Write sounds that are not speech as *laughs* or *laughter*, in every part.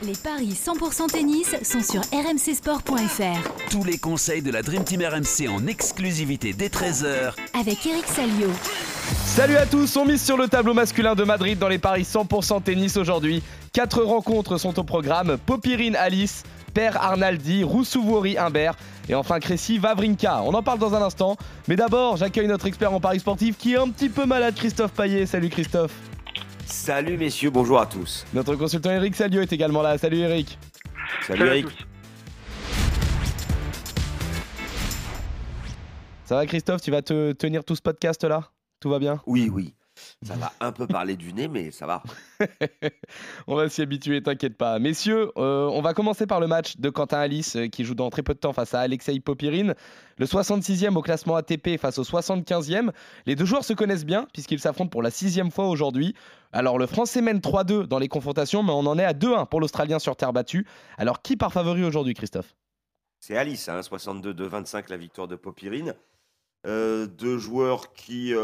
Les paris 100% tennis sont sur rmcsport.fr. Tous les conseils de la Dream Team RMC en exclusivité dès 13h Avec Eric Salio. Salut à tous, on mise sur le tableau masculin de Madrid dans les paris 100% tennis aujourd'hui. Quatre rencontres sont au programme Popirine Alice, Père Arnaldi, Roussouvori Imbert et enfin Crécy Vavrinka. On en parle dans un instant, mais d'abord j'accueille notre expert en paris sportif qui est un petit peu malade, Christophe Paillet. Salut Christophe. Salut messieurs, bonjour à tous. Notre consultant Eric Salio est également là. Salut Eric. Salut, Eric. Ça va Christophe, tu vas te tenir tout ce podcast là Tout va bien? Oui, oui. Ça va un peu parler du nez, mais ça va. *laughs* on va s'y habituer, t'inquiète pas. Messieurs, euh, on va commencer par le match de Quentin Alice euh, qui joue dans très peu de temps face à Alexei Popirine. Le 66e au classement ATP face au 75e. Les deux joueurs se connaissent bien puisqu'ils s'affrontent pour la sixième fois aujourd'hui. Alors le Français mène 3-2 dans les confrontations, mais on en est à 2-1 pour l'Australien sur terre battue. Alors qui part favori aujourd'hui, Christophe? C'est Alice, hein, 62-25 la victoire de Popirine. Euh, deux joueurs qui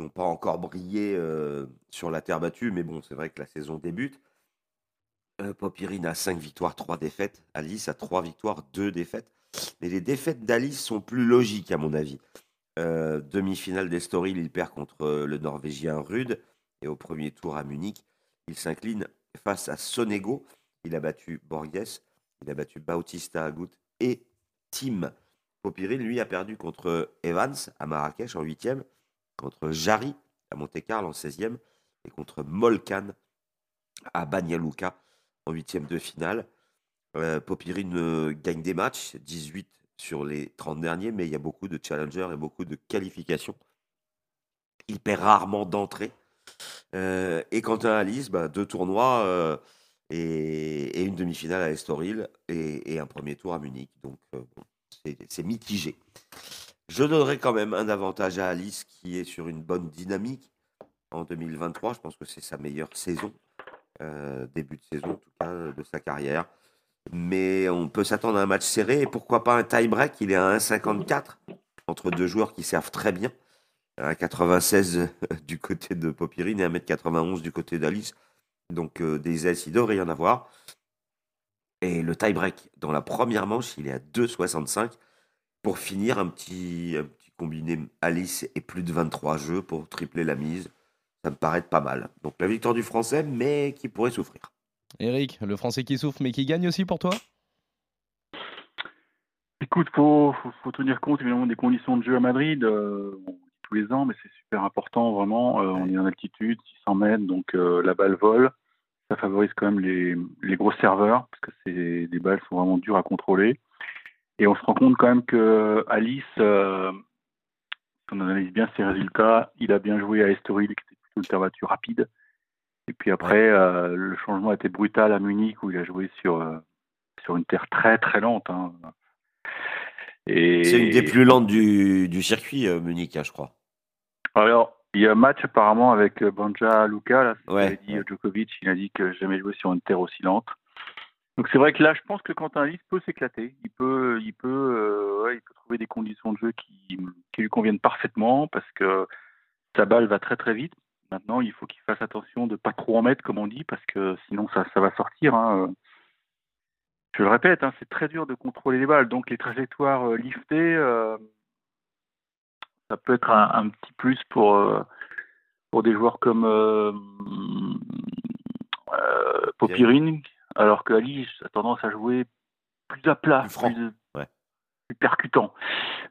n'ont pas encore brillé euh, sur la terre battue, mais bon, c'est vrai que la saison débute. Euh, Popirine a 5 victoires, 3 défaites. Alice a 3 victoires, 2 défaites. Mais les défaites d'Alice sont plus logiques, à mon avis. Euh, demi-finale d'Estoril, il perd contre le Norvégien Rude. Et au premier tour à Munich, il s'incline face à Sonego. Il a battu Borges, il a battu Bautista Agut et Tim. Popirine, lui, a perdu contre Evans à Marrakech en huitième contre Jarry à Monte-Carlo en 16e et contre Molkan à Banyallouka en 8e de finale. Euh, Popirine euh, gagne des matchs, 18 sur les 30 derniers, mais il y a beaucoup de challengers et beaucoup de qualifications. Il perd rarement d'entrée. Euh, et Quentin Alice, bah, deux tournois et, une demi-finale à Estoril et, un premier tour à Munich. Donc c'est mitigé. Je donnerai quand même un avantage à Alice qui est sur une bonne dynamique en 2023. Je pense que c'est sa meilleure saison, euh, début de saison en tout cas de sa carrière. Mais on peut s'attendre à un match serré et pourquoi pas un tie-break. Il est à 1,54 entre deux joueurs qui servent très bien. 1,96 du côté de Popirine et 1,91 du côté d'Alice. Donc euh, des ailes, il devrait y en avoir. Et le tie-break dans la première manche, il est à 2,65 pour finir, un petit, petit combiné Alice et plus de 23 jeux pour tripler la mise. Ça me paraît pas mal. Donc la victoire du Français, mais qui pourrait souffrir. Eric, le Français qui souffre, mais qui gagne aussi pour toi? Écoute, il faut, faut, tenir compte évidemment des conditions de jeu à Madrid. Euh, tous les ans, mais c'est super important vraiment. Euh, on est en altitude, 600 mètres, donc euh, la balle vole. Ça favorise quand même les, les gros serveurs, parce que c'est, les balles sont vraiment dures à contrôler. Et on se rend compte quand même que Alice, euh, si on analyse bien ses résultats, il a bien joué à Estoril, qui était plutôt une terre rapide. Et puis après, euh, le changement a été brutal à Munich, où il a joué sur, euh, sur une terre très très lente. Hein. Et... C'est une des plus lentes du, du circuit, Munich, hein, je crois. Alors, il y a un match apparemment avec Banja Luka, là, ouais, dit Djokovic, il a dit que jamais joué sur une terre aussi lente. Donc c'est vrai que là, je pense que Quentin Alice peut s'éclater. Il peut, il peut, euh, il peut trouver des conditions de jeu qui, qui, lui conviennent parfaitement parce que sa balle va très très vite. Maintenant, il faut qu'il fasse attention de pas trop en mettre, comme on dit, parce que sinon ça, ça va sortir. Hein. Je le répète, hein, c'est très dur de contrôler les balles. Donc les trajectoires euh, liftées, euh, ça peut être un, petit plus pour pour des joueurs comme Popirine alors que Ali a tendance à jouer plus à plat, plus, percutant.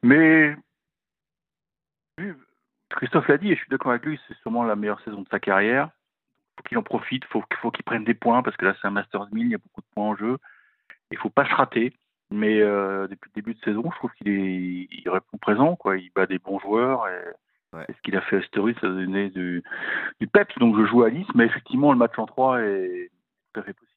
Mais Christophe l'a dit, et je suis d'accord avec lui, c'est sûrement la meilleure saison de sa carrière. Il faut qu'il en profite, il faut, qu'il prenne des points, parce que là c'est un Masters 1000, il y a beaucoup de points en jeu. Il ne faut pas se rater. Mais euh, depuis le début de saison, je trouve qu'il est, il répond présent, quoi. Il bat des bons joueurs. Et, ce qu'il a fait à Story, ça a donné du, du peps. Donc je joue à Nice, mais effectivement, le match en 3 est tout à fait possible.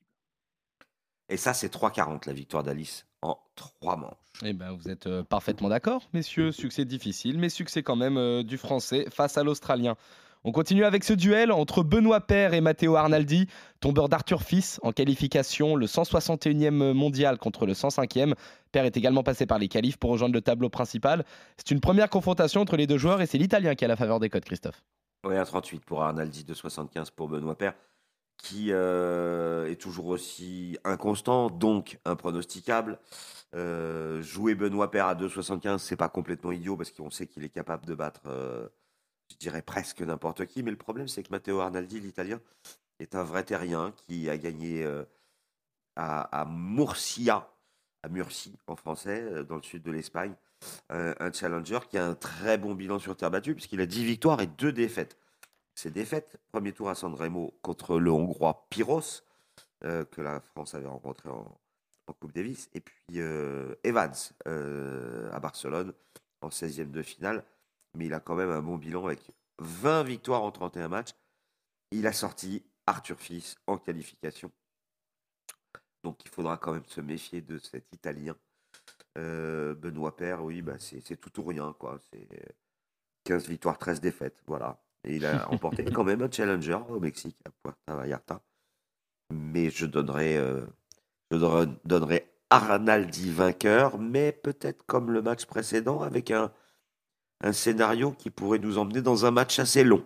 Et ça, c'est 3,40 la victoire d'Alice en 3 manches. Eh ben, vous êtes euh, parfaitement d'accord, messieurs. *laughs* Succès difficile, mais succès quand même euh, du Français face à l'Australien. On continue avec ce duel entre Benoît Paire et Matteo Arnaldi, tombeur d'Arthur Fils en qualification, le 161e mondial contre le 105e. Paire est également passé par les qualifs pour rejoindre le tableau principal. C'est une première confrontation entre les deux joueurs et c'est l'Italien qui a la faveur des codes, Christophe. Oui, à 38 pour Arnaldi, de 75 pour Benoît Paire, qui euh, est toujours aussi inconstant, donc impronosticable. Euh, jouer Benoît Paire à 2,75, c'est pas complètement idiot parce qu'on sait qu'il est capable de battre euh, je dirais presque n'importe qui. Mais le problème, c'est que Matteo Arnaldi, l'Italien, est un vrai terrien qui a gagné à, Murcia, à Murcie en français, dans le sud de l'Espagne, un, challenger qui a un très bon bilan sur terre battue, puisqu'il a 10 victoires et 2 défaites. Ces défaites, premier tour à Sanremo contre le Hongrois Pyros, euh, que la France avait rencontré en, Coupe Davis, et puis Evans à Barcelone en 16e de finale mais il a quand même un bon bilan avec 20 victoires en 31 matchs. Il a sorti Arthur Fils en qualification. Donc il faudra quand même se méfier de cet Italien. Euh, Benoît Père, oui, bah c'est tout ou rien. quoi. C'est 15 victoires, 13 défaites. Voilà. Et il a *laughs* remporté quand même un challenger au Mexique, à Puerto Vallarta. Mais je donnerai, euh, je donnerai Arnaldi vainqueur, mais peut-être comme le match précédent, avec un, un scénario qui pourrait nous emmener dans un match assez long.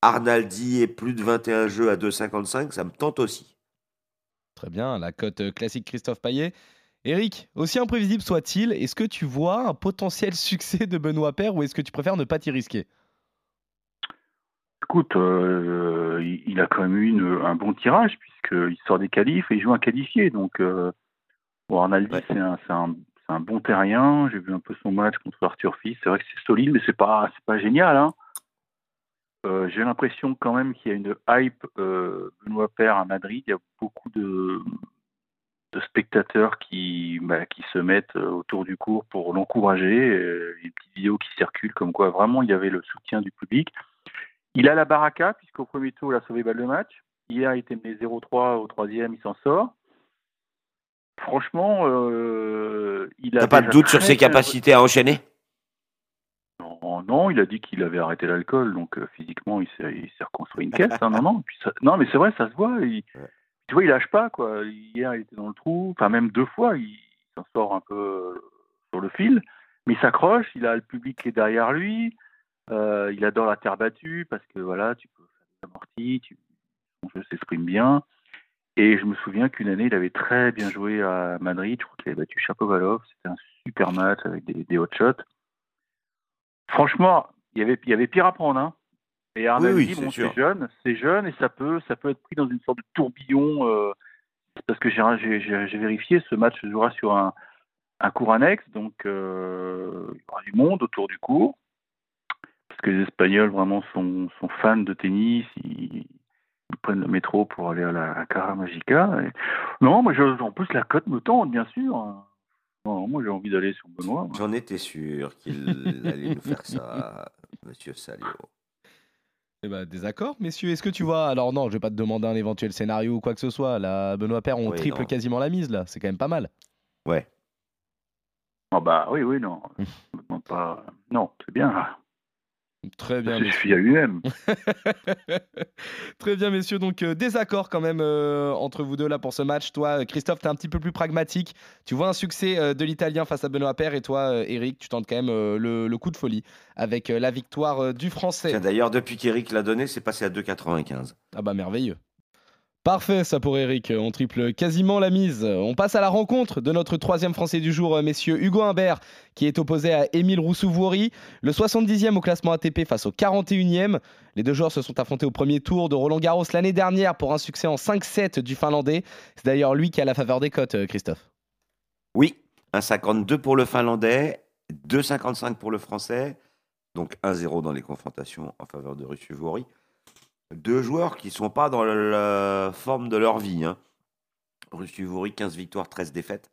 Arnaldi et plus de 21 jeux à 2,55, ça me tente aussi. Très bien, la cote classique Christophe Paillet. Eric, aussi imprévisible soit-il, est-ce que tu vois un potentiel succès de Benoît Père ou est-ce que tu préfères ne pas t'y risquer? Écoute, euh, il a quand même eu un bon tirage puisqu'il sort des qualifs et il joue un qualifié. Donc, euh, Arnaldi, c'est un, un bon terrien. J'ai vu un peu son match contre Arthur Fils. C'est vrai que c'est solide, mais c'est pas, pas génial. Hein. Euh, j'ai l'impression quand même qu'il y a une hype Benoît Père à Madrid. Il y a beaucoup de, de spectateurs qui, bah, qui se mettent autour du cours pour l'encourager. Il y a une petite vidéo qui circule comme quoi vraiment il y avait le soutien du public. Il a la baraka, puisqu'au premier tour, il a sauvé balle de match. Hier, il était mené 0-3 au troisième, il s'en sort. Franchement, euh, il a. pas de doute sur ses capacités à enchaîner? Non, non, il a dit qu'il avait arrêté l'alcool, donc euh, physiquement, il s'est reconstruit une caisse. Hein, non, non, non, mais c'est vrai, ça se voit. Il, tu vois, il lâche pas, quoi. Hier, il était dans le trou, enfin, même deux fois, il, s'en sort un peu sur le fil, mais il s'accroche, il a le public qui est derrière lui, euh, il adore la terre battue parce que voilà, tu peux faire des amortis, tu, ton jeu s'exprime bien. Et je me souviens qu'une année, il avait très bien joué à Madrid. Je crois qu'il avait battu Chapovalov. C'était un super match avec des, hot shots. Franchement, il y avait, il y avait pire à prendre. Hein. Et Arnaud oui, bon, c'est jeune, c'est jeune et ça peut, ça peut être pris dans une sorte de tourbillon. Euh, parce que j'ai vérifié, ce match se jouera sur un, un cours annexe, donc euh, il y aura du monde autour du cours. Parce que les Espagnols vraiment sont, sont fans de tennis, ils, ils prennent le métro pour aller à la Cara Magica. Non, moi, je, en plus, la cote me tente, bien sûr. Non, moi, j'ai envie d'aller sur Benoît. J'en étais sûr qu'il *laughs* allait nous faire ça, monsieur Salio. Eh ben, désaccord, messieurs. Est-ce que tu vois Alors non, je vais pas te demander un éventuel scénario ou quoi que ce soit. Là, Benoît Père, on triple quasiment la mise là. C'est quand même pas mal. Ouais. Ah bah oui, oui, non. pas... Non, c'est bien. Très bien. Je suis à lui-même. *laughs* Très bien, messieurs. Donc, euh, désaccord quand même euh, entre vous deux là pour ce match. Toi, Christophe, tu es un petit peu plus pragmatique. Tu vois un succès euh, de l'Italien face à Benoît Paire. Et toi, Eric, tu tentes quand même le, coup de folie avec la victoire du Français. D'ailleurs, depuis qu'Eric l'a donné, c'est passé à 2,95. Ah bah merveilleux. Parfait, ça pour Eric. On triple quasiment la mise. On passe à la rencontre de notre troisième Français du jour, messieurs Hugo Humbert, qui est opposé à Émile Roussouvouri, le 70e au classement ATP face au 41e. Les deux joueurs se sont affrontés au premier tour de Roland Garros l'année dernière pour un succès en 5-7 du Finlandais. C'est d'ailleurs lui qui a la faveur des cotes, Christophe. Oui, 1,52 pour le Finlandais, 2,55 pour le Français, donc 1-0 dans les confrontations en faveur de Roussouvouri deux joueurs qui ne sont pas dans la forme de leur vie. Hein. 15 victoires, 13 défaites.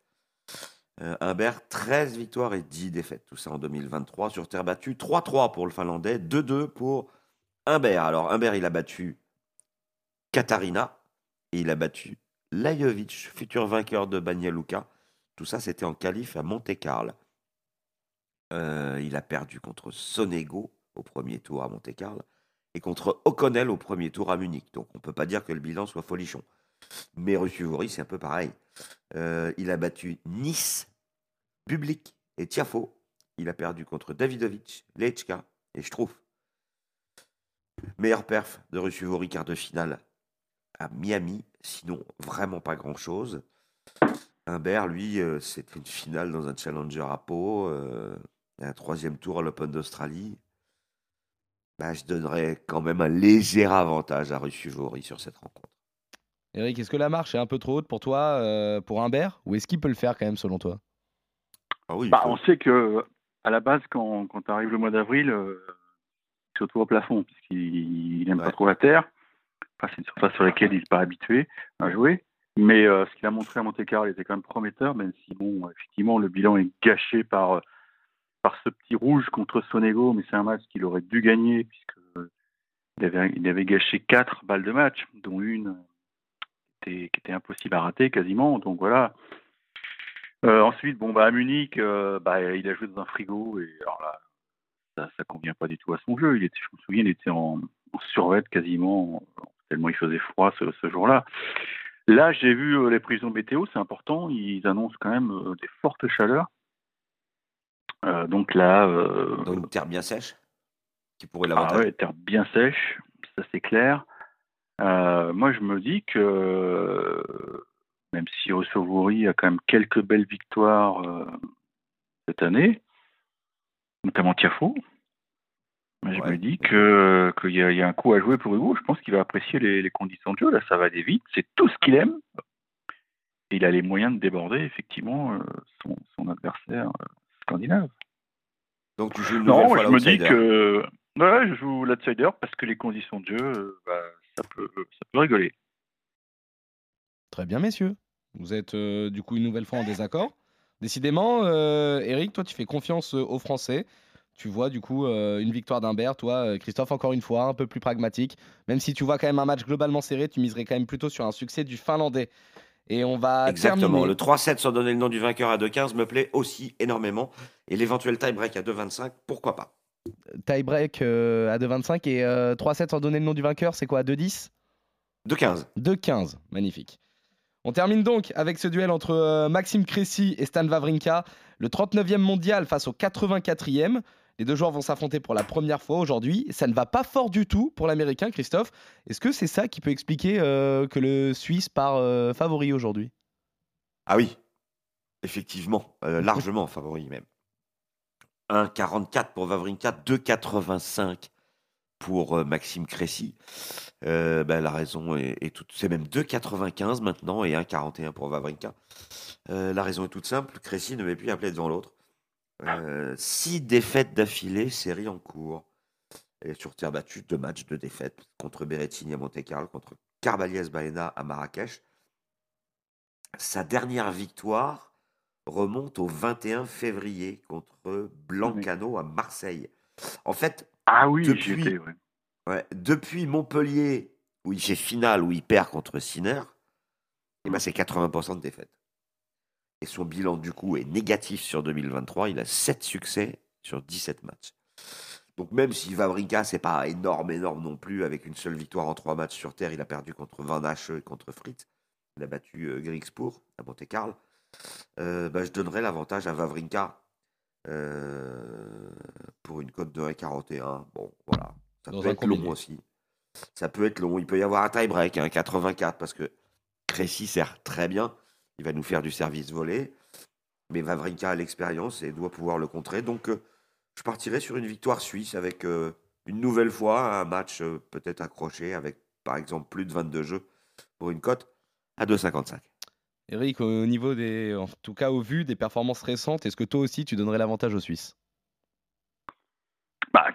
Euh, Humbert, 13 victoires et 10 défaites. Tout ça en 2023 sur terre battue. 3-3 pour le Finlandais, 2-2 pour Humbert. Alors Humbert, il a battu Katarina et il a battu Lajovic, futur vainqueur de Banja Tout ça, c'était en qualif à Monte-Carlo. Euh, il a perdu contre Sonego au premier tour à Monte-Carlo. Et contre O'Connell au premier tour à Munich. Donc on ne peut pas dire que le bilan soit folichon. Mais Russuvori, c'est un peu pareil. Euh, il a battu Nice, Public et Tiafo. Il a perdu contre Davidovic, Lechka et Schtroumpf. Meilleur perf de Russuvori, quart de finale à Miami. Sinon, vraiment pas grand-chose. Humbert, lui, euh, c'est une finale dans un challenger à Pau, euh, un troisième tour à l'Open d'Australie. Bah, je donnerais quand même un léger avantage à Russuvori sur cette rencontre. Eric, est-ce que la marche est un peu trop haute pour toi, euh, pour Humbert, ou est-ce qu'il peut le faire quand même selon toi? Ah oui, bah, On sait que à la base, quand, quand arrive le mois d'avril, euh, il se au plafond, puisqu'il n'aime pas trop la terre. Enfin, c'est une surface sur laquelle il n'est pas habitué à jouer. Mais euh, ce qu'il a montré à Monte-Carlo était quand même prometteur, même si, bon, effectivement, le bilan est gâché par, par ce petit rouge contre Sonego, mais c'est un match qu'il aurait dû gagner, puisqu'il avait, il avait gâché quatre balles de match, dont une qui était impossible à rater quasiment. Donc voilà. Euh, ensuite, bon, bah, à Munich, euh, bah, il a joué dans un frigo et alors là, ça, ça convient pas du tout à son jeu. Il était, je me souviens, il était en, en quasiment, tellement il faisait froid ce, jour-là. Là, j'ai vu euh, les prisons météo, c'est important. Ils annoncent quand même des fortes chaleurs. Donc là. donc une terre bien sèche qui pourrait l'avantage. Ah ouais, terre bien sèche, ça c'est clair. Euh, moi, je me dis que même si Rossovori a quand même quelques belles victoires euh, cette année, notamment Tiafo, je me dis que qu'il y, y, a un coup à jouer pour Hugo. Je pense qu'il va apprécier les, conditions de jeu. Là, ça va aller vite. C'est tout ce qu'il aime. Et il a les moyens de déborder effectivement euh, son, son, adversaire scandinave. Donc tu joues une non, je me dis que ouais, je joue l'outsider parce que les conditions de jeu, bah, ça peut, ça peut rigoler. Très bien, messieurs. Vous êtes euh, du coup une nouvelle fois en désaccord. Décidément, euh, Eric, toi, tu fais confiance euh, aux Français. Tu vois du coup une victoire d'Humbert. Toi, Christophe, encore une fois, un peu plus pragmatique. Même si tu vois quand même un match globalement serré, tu miserais quand même plutôt sur un succès du Finlandais. Et on va Exactement. Le 3-7 sans donner le nom du vainqueur à 2-15 me plaît aussi énormément. Et l'éventuel tie-break à 2-25, pourquoi pas? Tie-break euh, à 2,25 et 3-7 euh, sans donner le nom du vainqueur, c'est quoi? 2-10 2-15. 2-15, magnifique. On termine donc avec ce duel entre euh, Maxime Cressy et Stan Wawrinka, le 39e mondial face au 84e. Les deux joueurs vont s'affronter pour la première fois aujourd'hui. Ça ne va pas fort du tout pour l'Américain, Christophe. Est-ce que c'est ça qui peut expliquer que le Suisse part favori aujourd'hui? Ah oui, effectivement, largement favori même. 1,44 pour Vavrinka, 2,85 pour euh, Maxime Cressy. Euh, ben, la raison est, toute. C'est même 2,95 maintenant et 1,41 pour Vavrinka. Euh, la raison est toute simple. Cressy ne met plus un play devant l'autre. Six défaites d'affilée, série en cours. Et sur terre battue, deux matchs de défaites contre Berrettini à Monte-Carlo, contre Carbaliès Baena à Marrakech. Sa dernière victoire, remonte au 21 février contre Blancano à Marseille. En fait, ah oui, depuis, depuis Montpellier, où il fait finale, où il perd contre Sinner, et eh ben c'est 80% de défaite. Et son bilan, du coup, est négatif sur 2023. Il a 7 succès sur 17 matchs. Donc même si Vavrinka, c'est pas énorme, énorme non plus, avec une seule victoire en 3 matchs sur terre, il a perdu contre Van Hache et contre Fritz. Il a battu euh, Griegspoor à Monte-Carlo. Euh, bah, je donnerais l'avantage à Vavrinka euh, pour une cote de 1,41. Bon, voilà. Ça peut être long aussi. Ça peut être long. Il peut y avoir un tie-break, un 84, parce que Crécy sert très bien. Il va nous faire du service volé. Mais Vavrinka a l'expérience et doit pouvoir le contrer. Donc, euh, je partirai sur une victoire suisse avec une nouvelle fois un match peut-être accroché avec, par exemple, plus de 22 jeux pour une cote à 2,55. Eric, au niveau des, en tout cas au vu des performances récentes, est-ce que toi aussi tu donnerais l'avantage aux Suisses? Bah,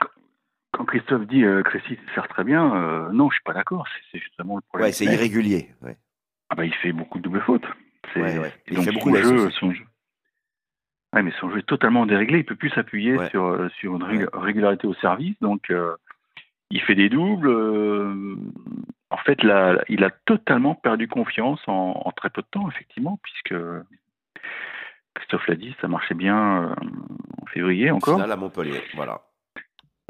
Quand Christophe dit euh, Crécy sert très bien, euh, non, je suis pas d'accord. C'est justement le problème. Ouais, c'est irrégulier. Ah bah, il fait beaucoup de doubles fautes. Il fait beaucoup jeu, son jeu. Ouais, mais son jeu est totalement déréglé. Il peut plus s'appuyer sur, euh, sur une régularité au service. Donc, il fait des doubles en fait, là, il a totalement perdu confiance en, très peu de temps, effectivement, puisque Christophe l'a dit, ça marchait bien euh, en février encore. Finale à Montpellier, voilà.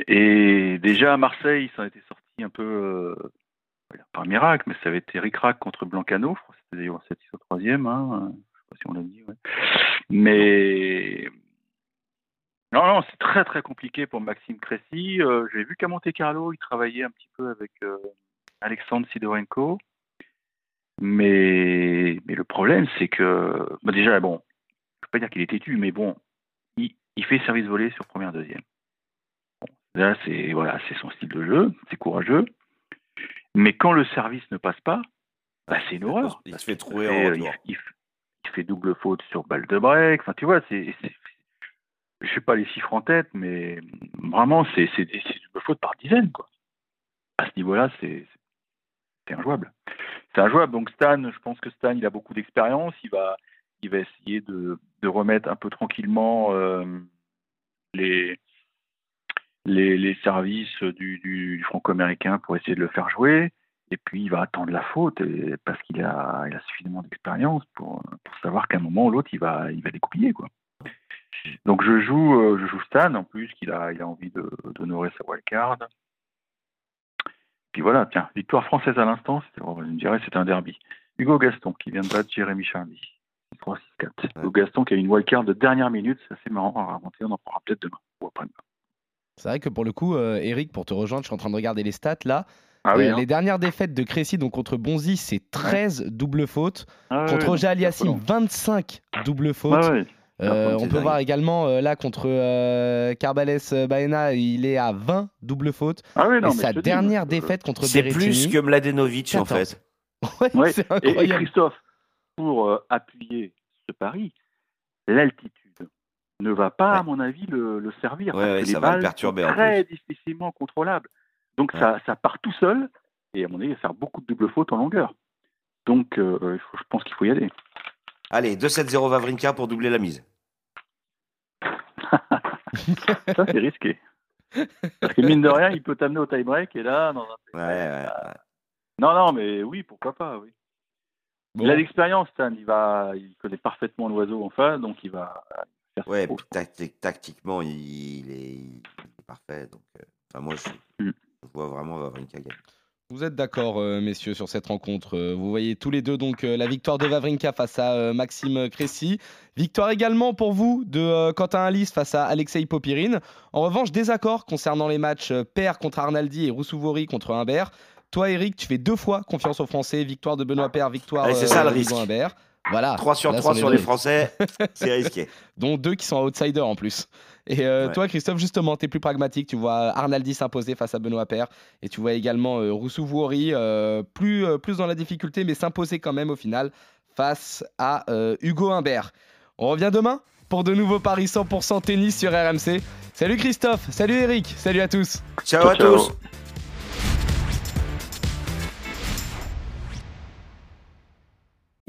Et déjà à Marseille, ça a été sorti un peu, un miracle, mais ça avait été ric-rac contre Blancano, c'était d'ailleurs 7 au troisième, hein, je sais pas si on l'a dit, mais non, non, c'est très très compliqué pour Maxime Cressy. J'ai vu qu'à Monte Carlo, il travaillait un petit peu avec Alexandre Sidorenko. Mais, mais le problème, c'est que, bah, déjà, bon, je ne peux pas dire qu'il est têtu, mais bon, il, il fait service volé sur première, deuxième. là, c'est voilà, c'est son style de jeu, c'est courageux. Mais quand le service ne passe pas, bah, c'est une horreur. Il se fait trouver en il, il, il, fait double faute sur balle de break. Enfin, tu vois, c'est, je sais pas les chiffres en tête, mais vraiment, c'est, double faute par dizaines, quoi. À ce niveau-là, c'est, c'est injouable. C'est injouable. Donc Stan, je pense que Stan, il a beaucoup d'expérience. Il va, il va essayer de, de remettre un peu tranquillement euh, les, les, les, services du, du, franco-américain pour essayer de le faire jouer. Et puis il va attendre la faute et, parce qu'il a, il a suffisamment d'expérience pour, pour, savoir qu'à un moment ou l'autre, il va, il va découpiller. Quoi. Donc je joue, euh, je joue Stan en plus, qu'il a, il a envie d'honorer sa wildcard. Puis voilà, tiens, victoire française à l'instant, je dirais c'est un derby. Hugo Gaston qui vient de battre Jérémy Charlie. 3-6-4. Hugo Gaston qui a une wildcard de dernière minute, c'est assez marrant à raconter, on en parlera peut-être demain ou après-demain. C'est vrai que pour le coup, euh, Eric, pour te rejoindre, je suis en train de regarder les stats là. Ah euh, hein. Les dernières défaites de Crécy, donc contre Bonzi, c'est 13 doubles fautes. Ah contre Roger Aliassim, 25 doubles fautes. Euh, on peut voir également euh, là contre euh, Carbales Baena, il est à 20 double fautes. Ah et sa dernière défaite contre C'est plus que Mladenovic en fait. *laughs* ouais, c'est incroyable. Et, Christophe, pour appuyer ce pari, l'altitude ne va pas, à mon avis, le, servir. Ouais, ça va le perturber. Très difficilement contrôlable. Donc ça, ça, part tout seul et à mon avis, il va faire beaucoup de double fautes en longueur. Donc je pense qu'il faut y aller. Allez, 2-7-0 Vavrinka pour doubler la mise. *laughs* ça, c'est risqué. Parce que mine de rien, il peut t'amener au tie-break et là, non, ouais, non, non, mais oui, pourquoi pas, oui. Il a l'expérience, Stan. Il va, il connaît parfaitement l'oiseau en face, donc il va. Faire ouais, tactiquement, il est, parfait. Donc, euh, enfin, moi, je, mm. je vois vraiment Vavrinka gagner. Vous êtes d'accord, euh, messieurs, sur cette rencontre. Euh, vous voyez tous les deux donc euh, la victoire de Vavrinka face à Maxime Cressy. Victoire également pour vous de Quentin Alice face à Alexei Popirine. En revanche, désaccord concernant les matchs Père contre Arnaldi et Roussouvori contre Humbert. Toi, Eric, tu fais deux fois confiance aux Français. Victoire de Benoît Père, victoire de Humbert. Voilà. 3 sur 3 sur les Français, c'est risqué. *laughs* Dont deux qui sont outsiders en plus. Et euh, toi, Christophe, justement, tu es plus pragmatique. Tu vois Arnaldi s'imposer face à Benoît Paire. Et tu vois également euh, euh plus, euh, plus dans la difficulté, mais s'imposer quand même au final face à Hugo Humbert. On revient demain pour de nouveaux paris 100% tennis sur RMC. Salut Christophe, salut Eric, salut à tous. Ciao, à tous.